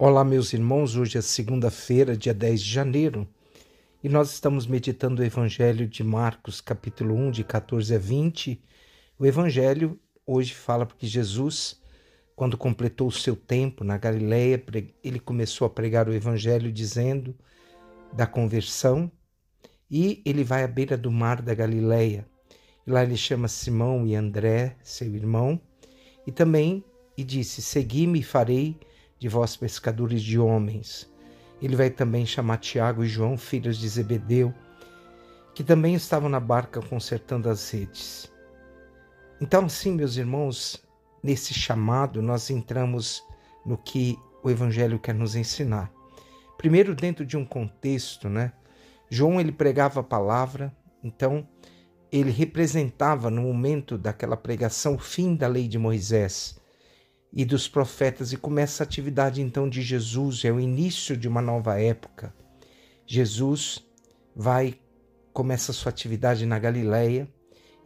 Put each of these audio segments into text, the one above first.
Olá, meus irmãos. Hoje é segunda-feira, dia 10 de janeiro, e nós estamos meditando o Evangelho de Marcos, capítulo 1, de 14 a 20. O Evangelho hoje fala porque Jesus, quando completou o seu tempo na Galileia, ele começou a pregar o Evangelho dizendo da conversão e ele vai à beira do mar da Galileia. Lá ele chama Simão e André, seu irmão, e também e disse: Segui-me e farei de vós pescadores de homens. Ele vai também chamar Tiago e João, filhos de Zebedeu, que também estavam na barca consertando as redes. Então, assim, meus irmãos, nesse chamado nós entramos no que o Evangelho quer nos ensinar. Primeiro, dentro de um contexto, né? João ele pregava a palavra, então ele representava no momento daquela pregação o fim da lei de Moisés e dos profetas, e começa a atividade então de Jesus, é o início de uma nova época. Jesus vai, começa a sua atividade na Galileia,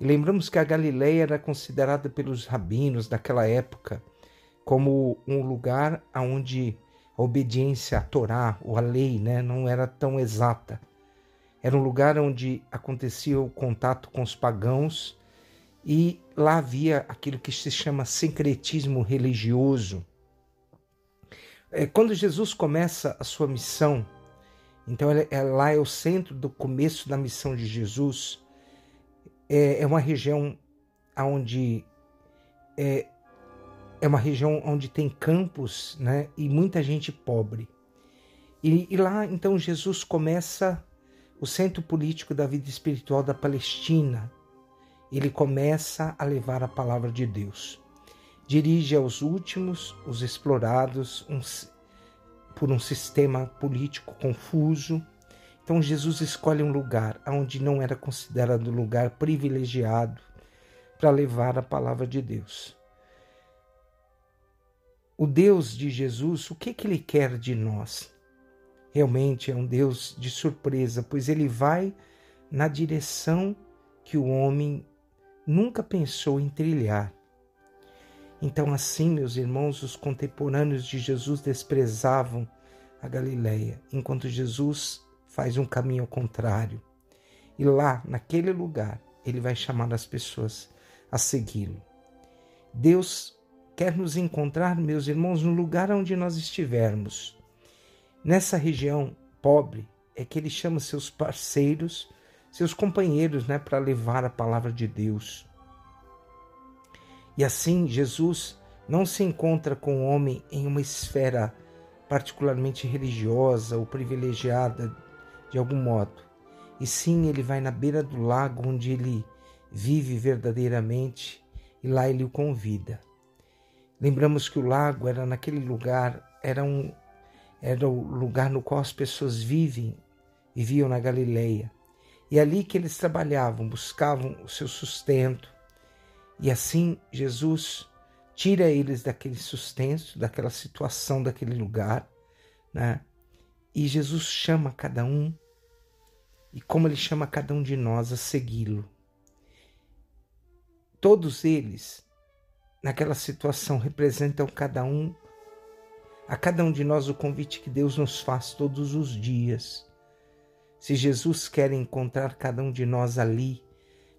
e lembramos que a Galileia era considerada pelos rabinos daquela época como um lugar onde a obediência à Torá, ou à lei, né, não era tão exata. Era um lugar onde acontecia o contato com os pagãos e lá havia aquilo que se chama sincretismo religioso. É, quando Jesus começa a sua missão, então é, lá é o centro do começo da missão de Jesus, é, é uma região onde é, é uma região onde tem campos né, e muita gente pobre. E, e lá então Jesus começa o centro político da vida espiritual da Palestina, ele começa a levar a palavra de Deus. Dirige aos últimos, os explorados por um sistema político confuso. Então Jesus escolhe um lugar onde não era considerado lugar privilegiado para levar a palavra de Deus. O Deus de Jesus, o que, que ele quer de nós? Realmente é um Deus de surpresa, pois ele vai na direção que o homem nunca pensou em trilhar. Então, assim, meus irmãos, os contemporâneos de Jesus desprezavam a Galileia, enquanto Jesus faz um caminho ao contrário. E lá, naquele lugar, ele vai chamar as pessoas a segui-lo. Deus quer nos encontrar, meus irmãos, no lugar onde nós estivermos. Nessa região pobre é que ele chama seus parceiros seus companheiros, né, para levar a palavra de Deus. E assim, Jesus não se encontra com o homem em uma esfera particularmente religiosa ou privilegiada de algum modo. E sim, ele vai na beira do lago onde ele vive verdadeiramente e lá ele o convida. Lembramos que o lago era naquele lugar, era um era o lugar no qual as pessoas vivem, viviam na Galileia. E ali que eles trabalhavam, buscavam o seu sustento. E assim Jesus tira eles daquele sustento, daquela situação, daquele lugar, né? E Jesus chama cada um, e como ele chama cada um de nós a segui-lo. Todos eles, naquela situação, representam cada um, a cada um de nós o convite que Deus nos faz todos os dias se Jesus quer encontrar cada um de nós ali,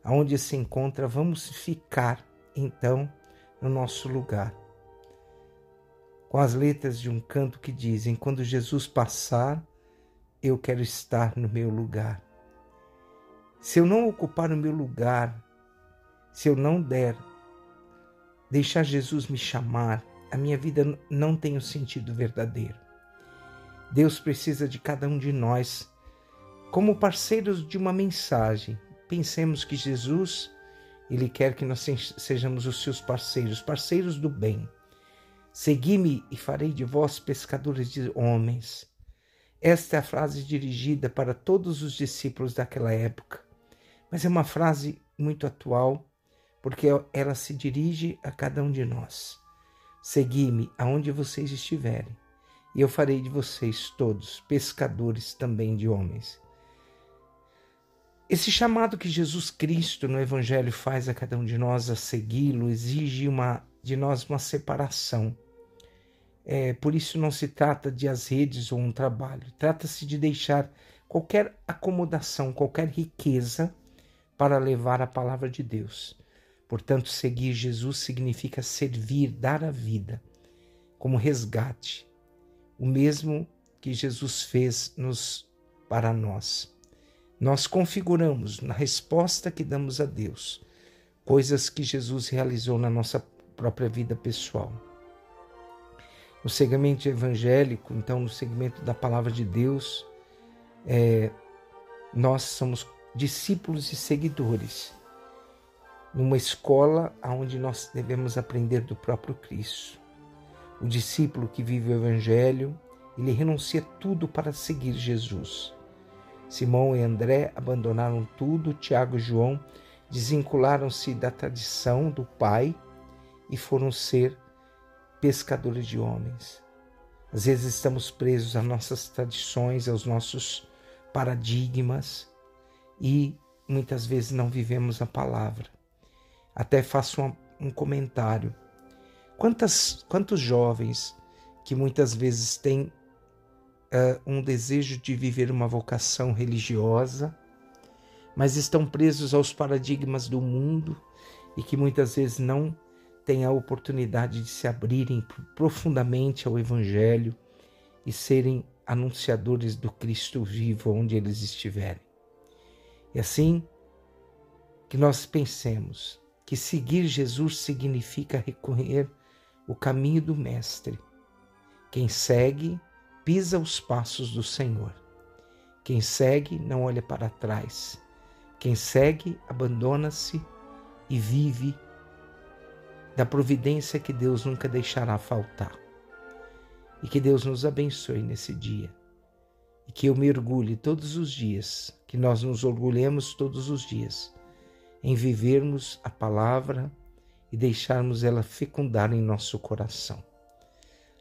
aonde se encontra, vamos ficar então no nosso lugar. Com as letras de um canto que dizem: Quando Jesus passar, eu quero estar no meu lugar. Se eu não ocupar o meu lugar, se eu não der, deixar Jesus me chamar, a minha vida não tem o um sentido verdadeiro. Deus precisa de cada um de nós como parceiros de uma mensagem. Pensemos que Jesus, ele quer que nós sejamos os seus parceiros, parceiros do bem. Segui-me e farei de vós pescadores de homens. Esta é a frase dirigida para todos os discípulos daquela época, mas é uma frase muito atual, porque ela se dirige a cada um de nós. Segui-me aonde vocês estiverem, e eu farei de vocês todos pescadores também de homens. Esse chamado que Jesus Cristo no Evangelho faz a cada um de nós a segui-lo exige uma, de nós uma separação. É, por isso não se trata de as redes ou um trabalho, trata-se de deixar qualquer acomodação, qualquer riqueza para levar a palavra de Deus. Portanto, seguir Jesus significa servir, dar a vida como resgate, o mesmo que Jesus fez nos para nós. Nós configuramos na resposta que damos a Deus coisas que Jesus realizou na nossa própria vida pessoal. No segmento evangélico, então, no segmento da palavra de Deus, é, nós somos discípulos e seguidores numa escola onde nós devemos aprender do próprio Cristo. O discípulo que vive o Evangelho, ele renuncia tudo para seguir Jesus. Simão e André abandonaram tudo, Tiago e João desvincularam-se da tradição do pai e foram ser pescadores de homens. Às vezes estamos presos às nossas tradições, aos nossos paradigmas e muitas vezes não vivemos a palavra. Até faço um, um comentário. Quantas, quantos jovens que muitas vezes têm uh, um desejo de viver uma vocação religiosa, mas estão presos aos paradigmas do mundo e que muitas vezes não têm a oportunidade de se abrirem profundamente ao Evangelho e serem anunciadores do Cristo vivo onde eles estiverem. E assim, que nós pensemos que seguir Jesus significa recorrer o caminho do Mestre. Quem segue, pisa os passos do Senhor. Quem segue, não olha para trás. Quem segue, abandona-se e vive da providência que Deus nunca deixará faltar. E que Deus nos abençoe nesse dia. E que eu me orgulhe todos os dias, que nós nos orgulhemos todos os dias em vivermos a palavra e deixarmos ela fecundar em nosso coração.